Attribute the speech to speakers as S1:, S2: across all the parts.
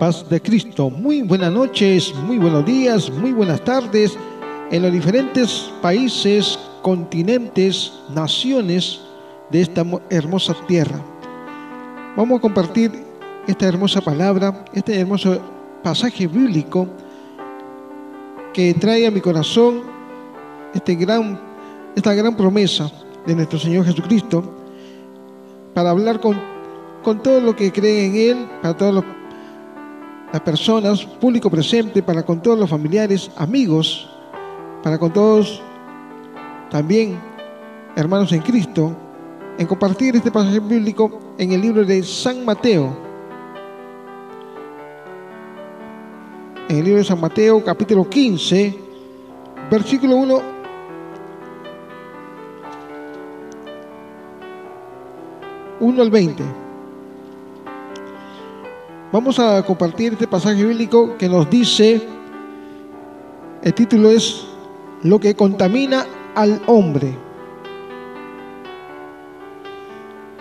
S1: paz de Cristo. Muy buenas noches, muy buenos días, muy buenas tardes en los diferentes países, continentes, naciones de esta hermosa tierra. Vamos a compartir esta hermosa palabra, este hermoso pasaje bíblico que trae a mi corazón este gran, esta gran promesa de nuestro Señor Jesucristo para hablar con, con todo lo que cree en Él, para todos los las personas, público presente, para con todos los familiares, amigos, para con todos también hermanos en Cristo, en compartir este pasaje bíblico en el libro de San Mateo. En el libro de San Mateo, capítulo 15, versículo 1 1 al 20. Vamos a compartir este pasaje bíblico que nos dice, el título es Lo que contamina al hombre.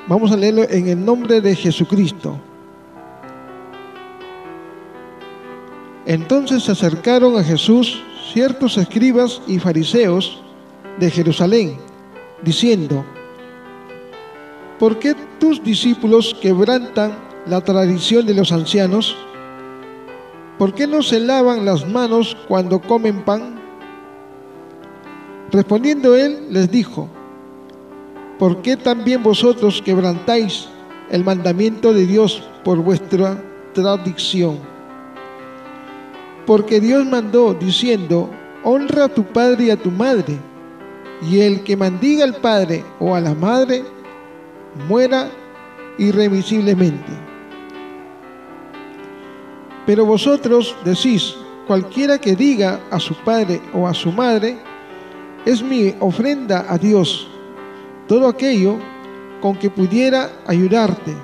S1: Vamos a leerlo en el nombre de Jesucristo. Entonces se acercaron a Jesús ciertos escribas y fariseos de Jerusalén, diciendo, ¿por qué tus discípulos quebrantan la tradición de los ancianos? ¿Por qué no se lavan las manos cuando comen pan? Respondiendo él, les dijo, ¿por qué también vosotros quebrantáis el mandamiento de Dios por vuestra tradición? Porque Dios mandó diciendo, honra a tu padre y a tu madre, y el que mandiga al padre o a la madre, muera irremisiblemente. Pero vosotros decís, cualquiera que diga a su padre o a su madre, es mi ofrenda a Dios, todo aquello con que pudiera ayudarte.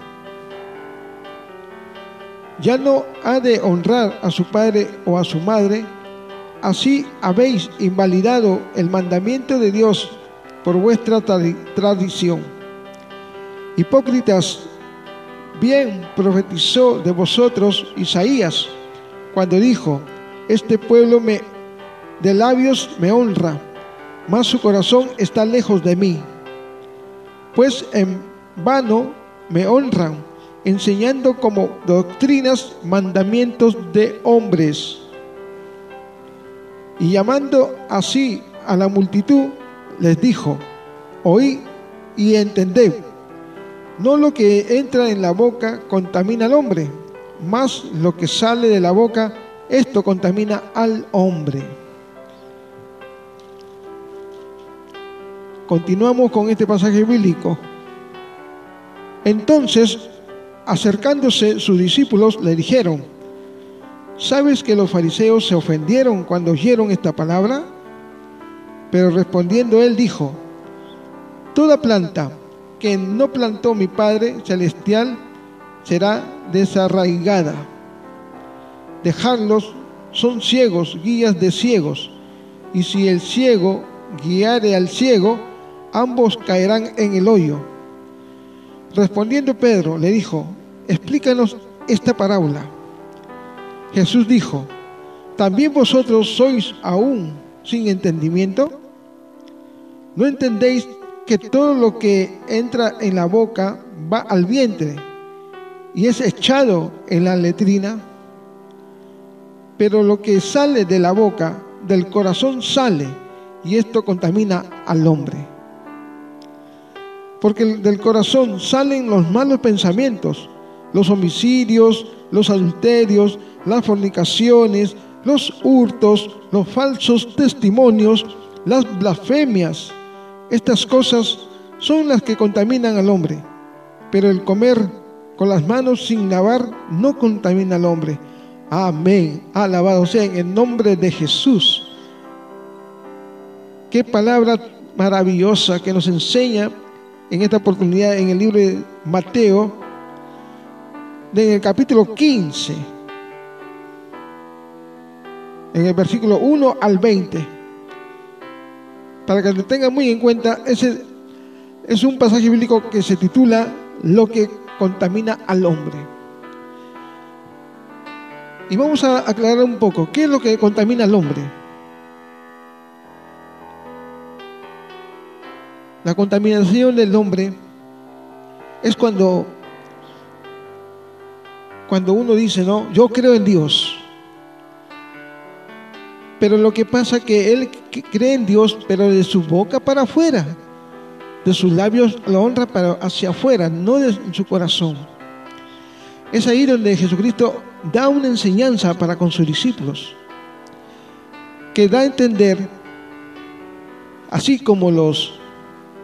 S1: Ya no ha de honrar a su padre o a su madre, así habéis invalidado el mandamiento de Dios por vuestra tradición. Hipócritas, Bien profetizó de vosotros Isaías cuando dijo, este pueblo de labios me honra, mas su corazón está lejos de mí. Pues en vano me honran, enseñando como doctrinas mandamientos de hombres. Y llamando así a la multitud, les dijo, oí y entended no lo que entra en la boca contamina al hombre, más lo que sale de la boca, esto contamina al hombre. Continuamos con este pasaje bíblico. Entonces, acercándose sus discípulos, le dijeron, ¿sabes que los fariseos se ofendieron cuando oyeron esta palabra? Pero respondiendo él dijo, toda planta que no plantó mi Padre Celestial será desarraigada. Dejarlos son ciegos, guías de ciegos, y si el ciego guiare al ciego, ambos caerán en el hoyo. Respondiendo Pedro, le dijo, explícanos esta parábola. Jesús dijo, ¿también vosotros sois aún sin entendimiento? ¿No entendéis que todo lo que entra en la boca va al vientre y es echado en la letrina, pero lo que sale de la boca, del corazón sale, y esto contamina al hombre. Porque del corazón salen los malos pensamientos, los homicidios, los adulterios, las fornicaciones, los hurtos, los falsos testimonios, las blasfemias estas cosas son las que contaminan al hombre, pero el comer con las manos sin lavar no contamina al hombre. Amén. Alabado sea en el nombre de Jesús. Qué palabra maravillosa que nos enseña en esta oportunidad en el libro de Mateo, en el capítulo 15, en el versículo 1 al 20 para que lo tengan muy en cuenta, ese es un pasaje bíblico que se titula Lo que contamina al hombre. Y vamos a aclarar un poco, ¿qué es lo que contamina al hombre? La contaminación del hombre es cuando cuando uno dice, "No, yo creo en Dios." Pero lo que pasa es que él cree en Dios, pero de su boca para afuera, de sus labios la honra para hacia afuera, no de su corazón. Es ahí donde Jesucristo da una enseñanza para con sus discípulos, que da a entender, así como los,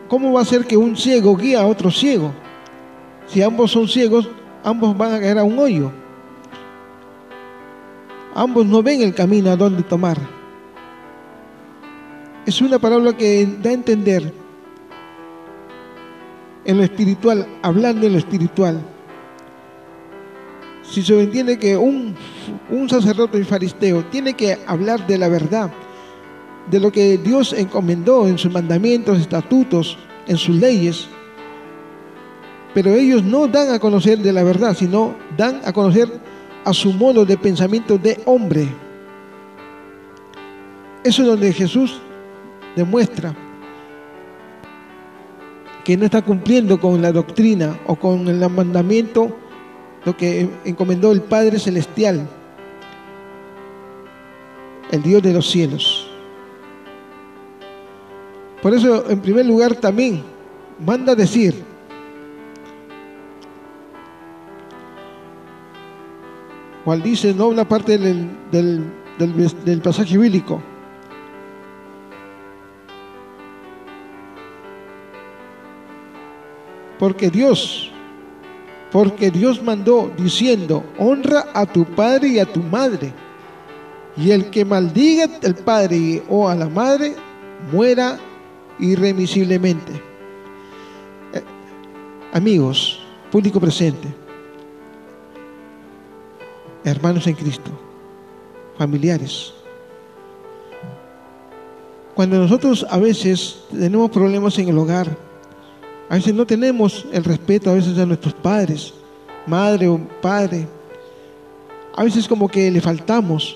S1: ¿cómo va a ser que un ciego guía a otro ciego? Si ambos son ciegos, ambos van a caer a un hoyo. Ambos no ven el camino a donde tomar. Es una palabra que da a entender en lo espiritual, hablando en lo espiritual. Si se entiende que un, un sacerdote y faristeo tiene que hablar de la verdad, de lo que Dios encomendó en sus mandamientos, estatutos, en sus leyes, pero ellos no dan a conocer de la verdad, sino dan a conocer a su modo de pensamiento de hombre. Eso es donde Jesús demuestra que no está cumpliendo con la doctrina o con el mandamiento, lo que encomendó el Padre Celestial, el Dios de los cielos. Por eso, en primer lugar, también manda decir, cual dice, ¿no? Una parte del, del pasaje bíblico. Porque Dios, porque Dios mandó diciendo, honra a tu padre y a tu madre. Y el que maldiga al padre o a la madre, muera irremisiblemente. Eh, amigos, público presente, hermanos en Cristo, familiares. Cuando nosotros a veces tenemos problemas en el hogar, a veces no tenemos el respeto a veces a nuestros padres, madre o padre, a veces como que le faltamos.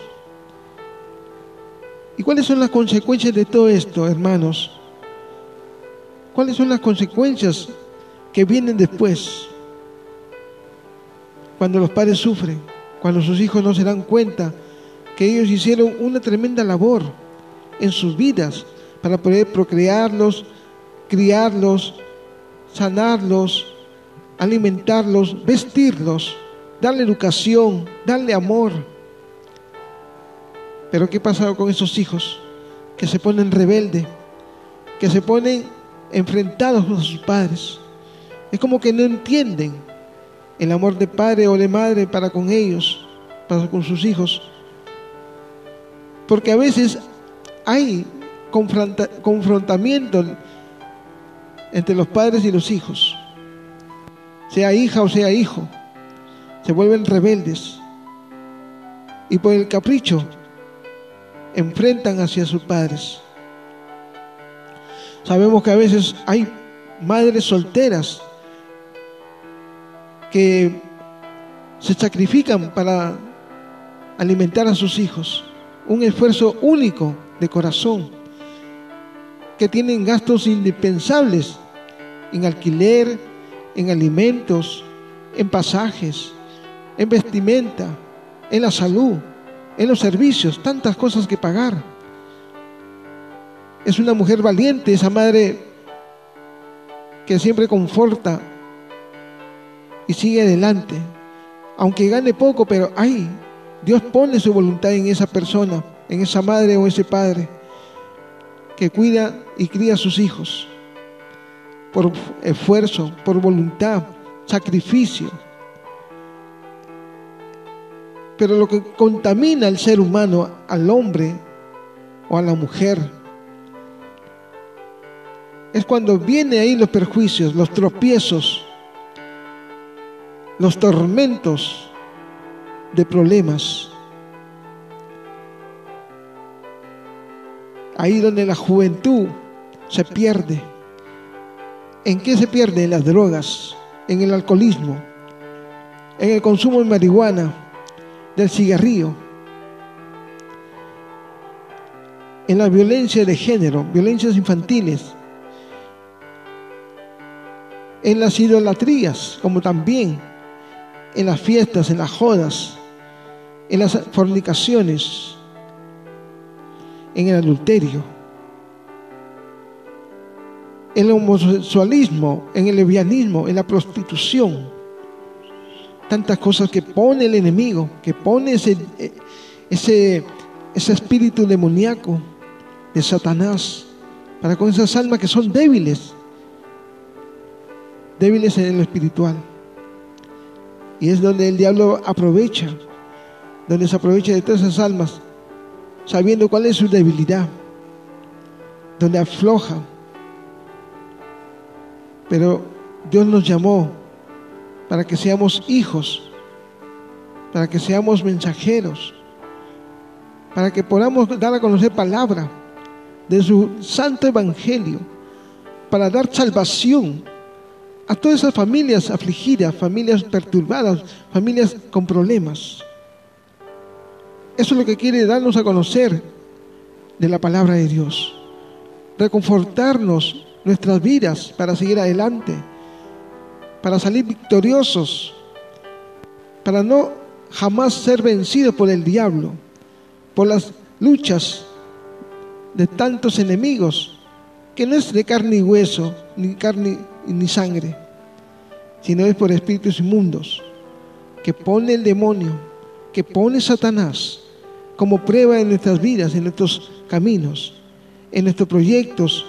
S1: ¿Y cuáles son las consecuencias de todo esto, hermanos? ¿Cuáles son las consecuencias que vienen después? Cuando los padres sufren cuando sus hijos no se dan cuenta que ellos hicieron una tremenda labor en sus vidas para poder procrearlos, criarlos, sanarlos, alimentarlos, vestirlos, darle educación, darle amor. Pero ¿qué pasa con esos hijos que se ponen rebeldes, que se ponen enfrentados a sus padres? Es como que no entienden el amor de padre o de madre para con ellos, para con sus hijos. Porque a veces hay confrontamiento entre los padres y los hijos, sea hija o sea hijo, se vuelven rebeldes y por el capricho enfrentan hacia sus padres. Sabemos que a veces hay madres solteras que se sacrifican para alimentar a sus hijos. Un esfuerzo único de corazón, que tienen gastos indispensables en alquiler, en alimentos, en pasajes, en vestimenta, en la salud, en los servicios, tantas cosas que pagar. Es una mujer valiente, esa madre que siempre conforta y sigue adelante. Aunque gane poco, pero ay, Dios pone su voluntad en esa persona, en esa madre o ese padre que cuida y cría a sus hijos por esfuerzo, por voluntad, sacrificio. Pero lo que contamina al ser humano, al hombre o a la mujer, es cuando vienen ahí los perjuicios, los tropiezos, los tormentos de problemas. Ahí donde la juventud se pierde. ¿En qué se pierde? En las drogas, en el alcoholismo, en el consumo de marihuana, del cigarrillo, en la violencia de género, violencias infantiles, en las idolatrías, como también en las fiestas, en las jodas, en las fornicaciones, en el adulterio, en el homosexualismo, en el lesbianismo, en la prostitución. Tantas cosas que pone el enemigo, que pone ese, ese, ese espíritu demoníaco de Satanás para con esas almas que son débiles, débiles en lo espiritual. Y es donde el diablo aprovecha, donde se aprovecha de todas esas almas, sabiendo cuál es su debilidad, donde afloja. Pero Dios nos llamó para que seamos hijos, para que seamos mensajeros, para que podamos dar a conocer palabra de su santo evangelio, para dar salvación a todas esas familias afligidas, familias perturbadas, familias con problemas. Eso es lo que quiere darnos a conocer de la palabra de Dios. Reconfortarnos nuestras vidas para seguir adelante, para salir victoriosos, para no jamás ser vencidos por el diablo, por las luchas de tantos enemigos, que no es de carne y hueso, ni carne ni sangre, sino es por espíritus inmundos, que pone el demonio, que pone Satanás como prueba en nuestras vidas, en nuestros caminos, en nuestros proyectos,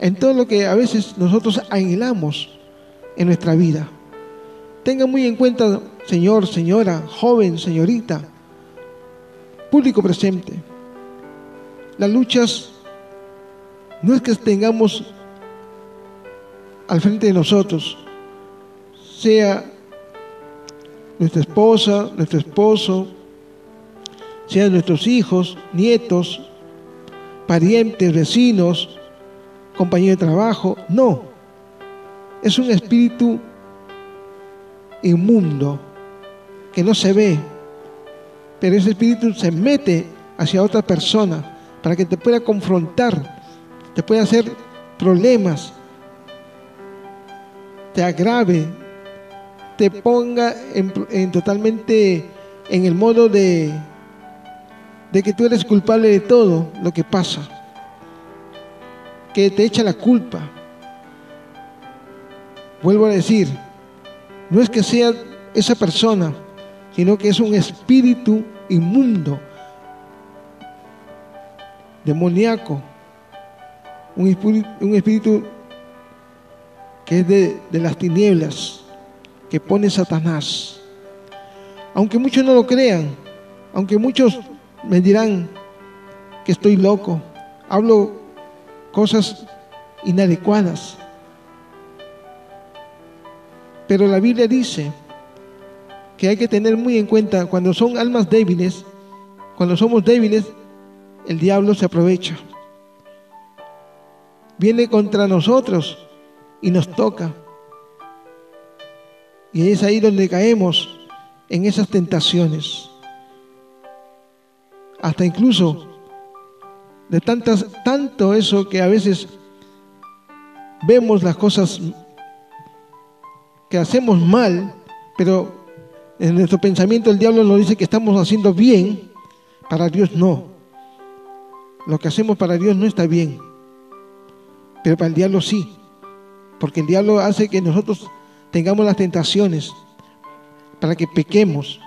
S1: en todo lo que a veces nosotros anhelamos en nuestra vida. Tenga muy en cuenta, señor, señora, joven, señorita, público presente, las luchas no es que tengamos al frente de nosotros, sea nuestra esposa, nuestro esposo, sean nuestros hijos, nietos, parientes, vecinos, compañeros de trabajo. No, es un espíritu inmundo que no se ve, pero ese espíritu se mete hacia otra persona para que te pueda confrontar, te pueda hacer problemas, te agrave, te ponga en, totalmente en el modo de, de que tú eres culpable de todo lo que pasa, que te echa la culpa. Vuelvo a decir, no es que sea esa persona, sino que es un espíritu inmundo demoníaco, un espíritu, que es de, de las tinieblas, que pone Satanás. Aunque muchos no lo crean, aunque muchos me dirán que estoy loco, hablo cosas inadecuadas. Pero la Biblia dice que hay que tener muy en cuenta cuando son almas débiles, cuando somos débiles, el diablo se aprovecha. Viene contra nosotros y nos toca. Y es ahí donde caemos en esas tentaciones. Hasta incluso de tantas, tanto eso que a veces vemos las cosas que hacemos mal, pero en nuestro pensamiento el diablo nos dice que estamos haciendo bien, para Dios no. Lo que hacemos para Dios no está bien, pero para el diablo sí, porque el diablo hace que nosotros tengamos las tentaciones, para que pequemos,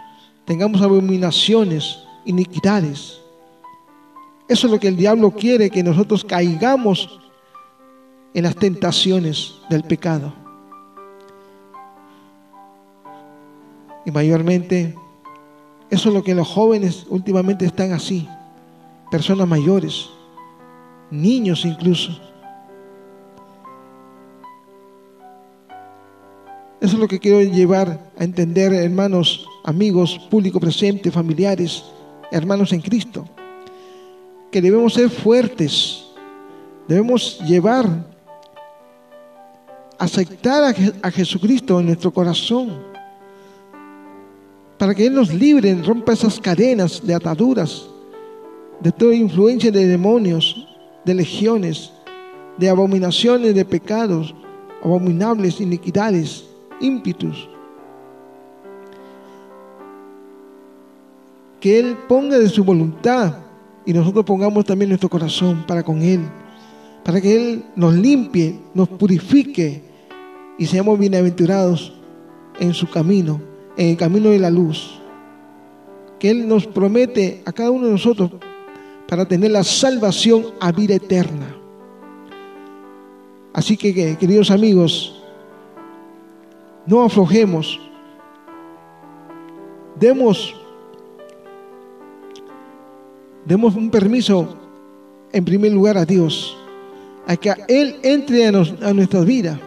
S1: tengamos abominaciones, iniquidades. Eso es lo que el diablo quiere, que nosotros caigamos en las tentaciones del pecado. Y mayormente, eso es lo que los jóvenes últimamente están así personas mayores, niños incluso. Eso es lo que quiero llevar a entender, hermanos, amigos, público presente, familiares, hermanos en Cristo, que debemos ser fuertes, debemos llevar, aceptar a, Jesucristo en nuestro corazón, para que Él nos libre, rompa esas cadenas de ataduras, de toda influencia de demonios, de legiones, de abominaciones, de pecados, abominables, iniquidades, ímpitus. Que Él ponga de su voluntad y nosotros pongamos también nuestro corazón para con Él, para que Él nos limpie, nos purifique y seamos bienaventurados en su camino, en el camino de la luz. Que Él nos promete a cada uno de nosotros para tener la salvación a vida eterna. Así que, queridos amigos, no aflojemos, demos, demos un permiso en primer lugar a Dios, a que Él entre a, a nuestras vidas.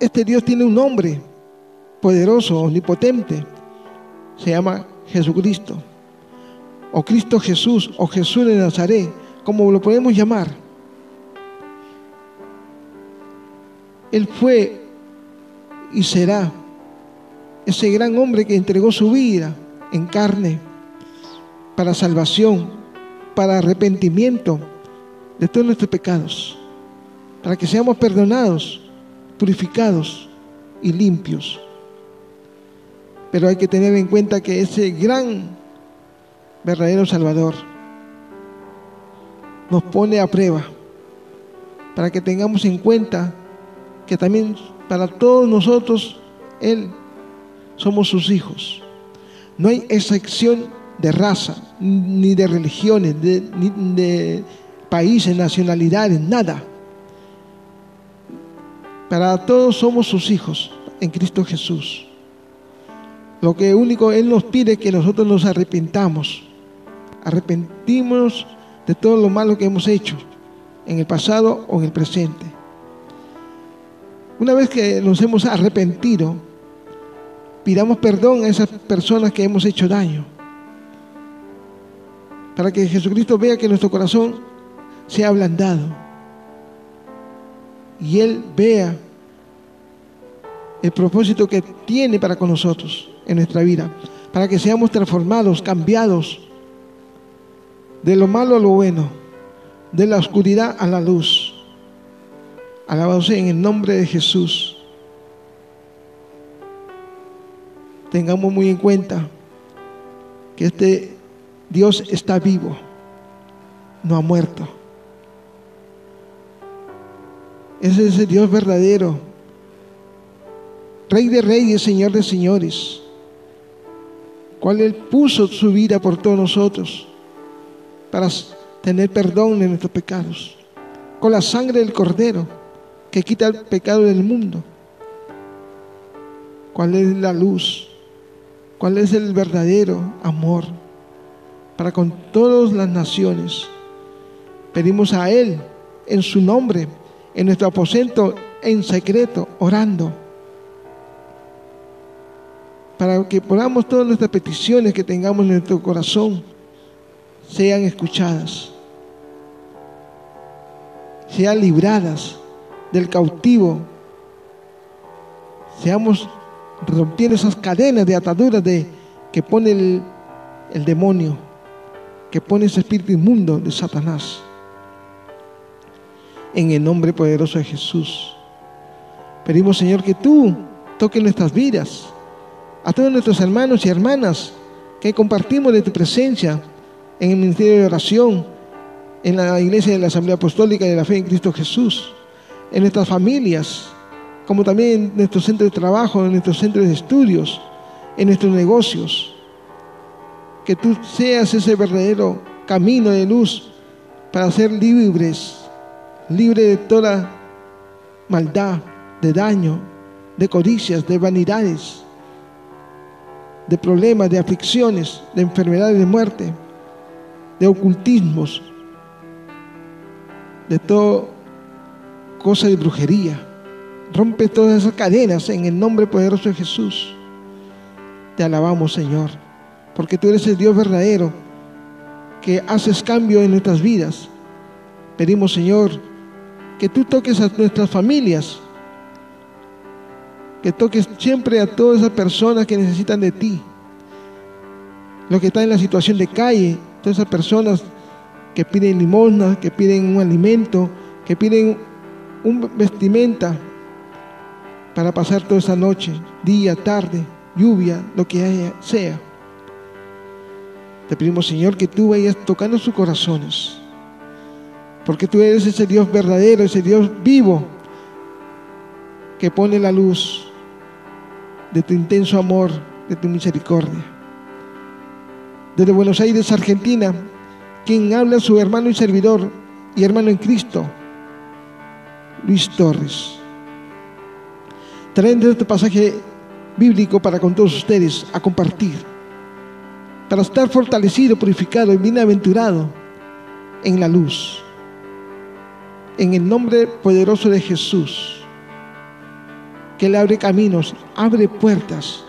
S1: Este Dios tiene un nombre poderoso, omnipotente, se llama Jesucristo o Cristo Jesús, o Jesús de Nazaret, como lo podemos llamar. Él fue y será ese gran hombre que entregó su vida en carne para salvación, para arrepentimiento de todos nuestros pecados, para que seamos perdonados, purificados y limpios. Pero hay que tener en cuenta que ese gran verdadero Salvador, nos pone a prueba para que tengamos en cuenta que también para todos nosotros Él somos sus hijos. No hay excepción de raza, ni de religiones, ni de países, nacionalidades, nada. Para todos somos sus hijos en Cristo Jesús. Lo que único Él nos pide es que nosotros nos arrepintamos arrepentimos de todo lo malo que hemos hecho en el pasado o en el presente. Una vez que nos hemos arrepentido, pidamos perdón a esas personas que hemos hecho daño. Para que Jesucristo vea que nuestro corazón se ha ablandado. Y Él vea el propósito que tiene para con nosotros en nuestra vida. Para que seamos transformados, cambiados de lo malo a lo bueno, de la oscuridad a la luz. Alabado en el nombre de Jesús. Tengamos muy en cuenta que este Dios está vivo, no ha muerto. Ese es el Dios verdadero, Rey de reyes, Señor de señores, cual Él puso su vida por todos nosotros para tener perdón de nuestros pecados. Con la sangre del Cordero que quita el pecado del mundo. ¿Cuál es la luz? ¿Cuál es el verdadero amor para con todas las naciones? Pedimos a Él en su nombre, en nuestro aposento, en secreto, orando, para que podamos todas nuestras peticiones que tengamos en nuestro corazón sean escuchadas, sean libradas del cautivo, seamos rompiendo esas cadenas de ataduras de, que pone el, el demonio, que pone ese espíritu inmundo de Satanás. En el nombre poderoso de Jesús. Pedimos, Señor, que tú toques nuestras vidas, a todos nuestros hermanos y hermanas que compartimos de tu presencia en el ministerio de oración, en la iglesia de la Asamblea Apostólica de la Fe en Cristo Jesús, en nuestras familias, como también en nuestros centros de trabajo, en nuestros centros de estudios, en nuestros negocios. Que tú seas ese verdadero camino de luz para ser libres, libres de toda maldad, de daño, de codicias, de vanidades, de problemas, de aflicciones, de enfermedades, de muerte de ocultismos, de toda cosa de brujería. Rompe todas esas cadenas en el nombre poderoso de Jesús. Te alabamos, Señor, porque tú eres el Dios verdadero que haces cambio en nuestras vidas. Pedimos, Señor, que tú toques a nuestras familias, que toques siempre a todas esas personas que necesitan de ti. Los que están en la situación de calle, todas esas personas que piden limosna, que piden un alimento, que piden un vestimenta para pasar toda esa noche, día, tarde, lluvia, lo que sea. Te pedimos, Señor, que tú vayas tocando sus corazones, porque tú eres ese Dios verdadero, ese Dios vivo, que pone la luz de tu intenso amor, de tu misericordia. Desde Buenos Aires, Argentina, quien habla su hermano y servidor y hermano en Cristo, Luis Torres. Traen este pasaje bíblico para con todos ustedes a compartir, para estar fortalecido, purificado y bienaventurado en la luz. En el nombre poderoso de Jesús, que le abre caminos, abre puertas,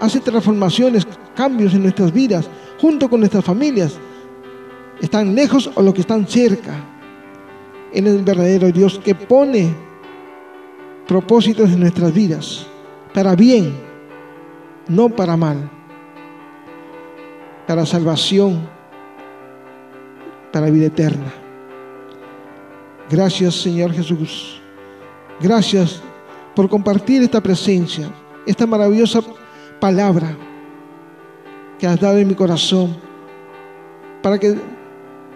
S1: hace transformaciones, cambios en nuestras vidas, junto con nuestras familias, están lejos o los que están cerca. Él es el verdadero Dios que pone propósitos en nuestras vidas, para bien, no para mal, para salvación, para vida eterna. Gracias Señor Jesús. Gracias por compartir esta presencia, esta maravillosa palabra que has dado en mi corazón, para que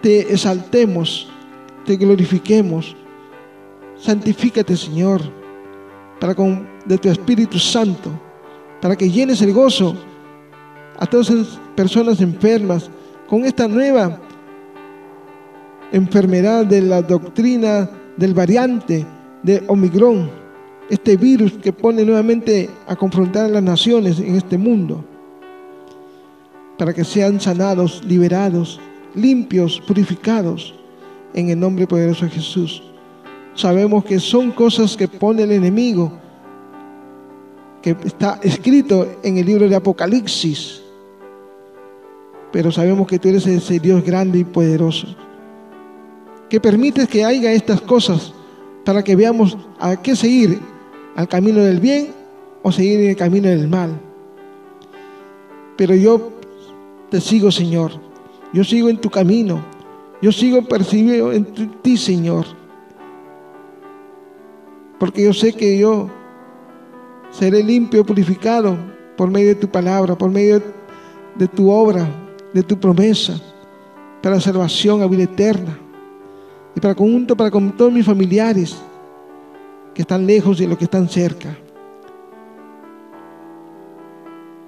S1: te exaltemos, te glorifiquemos. Santifícate, Señor, para con de tu Espíritu Santo, para que llenes el gozo a todas esas personas enfermas con esta nueva enfermedad de la doctrina del variante de Omicron, este virus que pone nuevamente a confrontar a las naciones en este mundo, para que sean sanados, liberados, limpios, purificados en el nombre poderoso de Jesús. Sabemos que son cosas que pone el enemigo, que está escrito en el libro de Apocalipsis, pero sabemos que tú eres ese Dios grande y poderoso, que permites que haya estas cosas para que veamos a qué seguir, al camino del bien o seguir en el camino del mal. Pero yo te sigo, Señor yo sigo en tu camino. Yo sigo percibiendo en ti, Señor. Porque yo sé que yo seré limpio, purificado por medio de tu palabra, por medio de tu obra, de tu promesa, para salvación a vida eterna. Y para conjunto, para con todos mis familiares que están lejos y los que están cerca.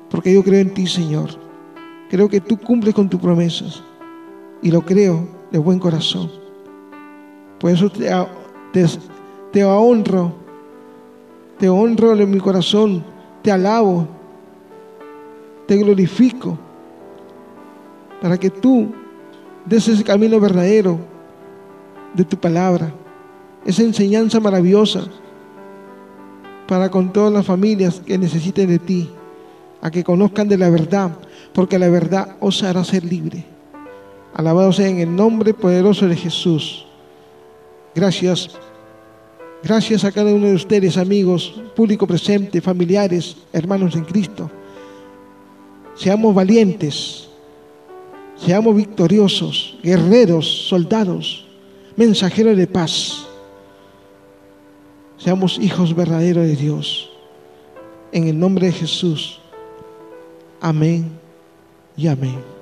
S1: Porque yo creo en ti, Señor. Creo que tú cumples con tus promesas y lo creo de buen corazón. Por eso te, te, honro, te honro en mi corazón, te alabo, te glorifico, para que tú des ese camino verdadero de tu palabra, esa enseñanza maravillosa para con todas las familias que necesiten de ti, a que conozcan de la verdad porque la verdad os hará ser libre. Alabado sea en el nombre poderoso de Jesús. Gracias. Gracias a cada uno de ustedes, amigos, público presente, familiares, hermanos en Cristo. Seamos valientes, seamos victoriosos, guerreros, soldados, mensajeros de paz. Seamos hijos verdaderos de Dios. En el nombre de Jesús. Amén y amén.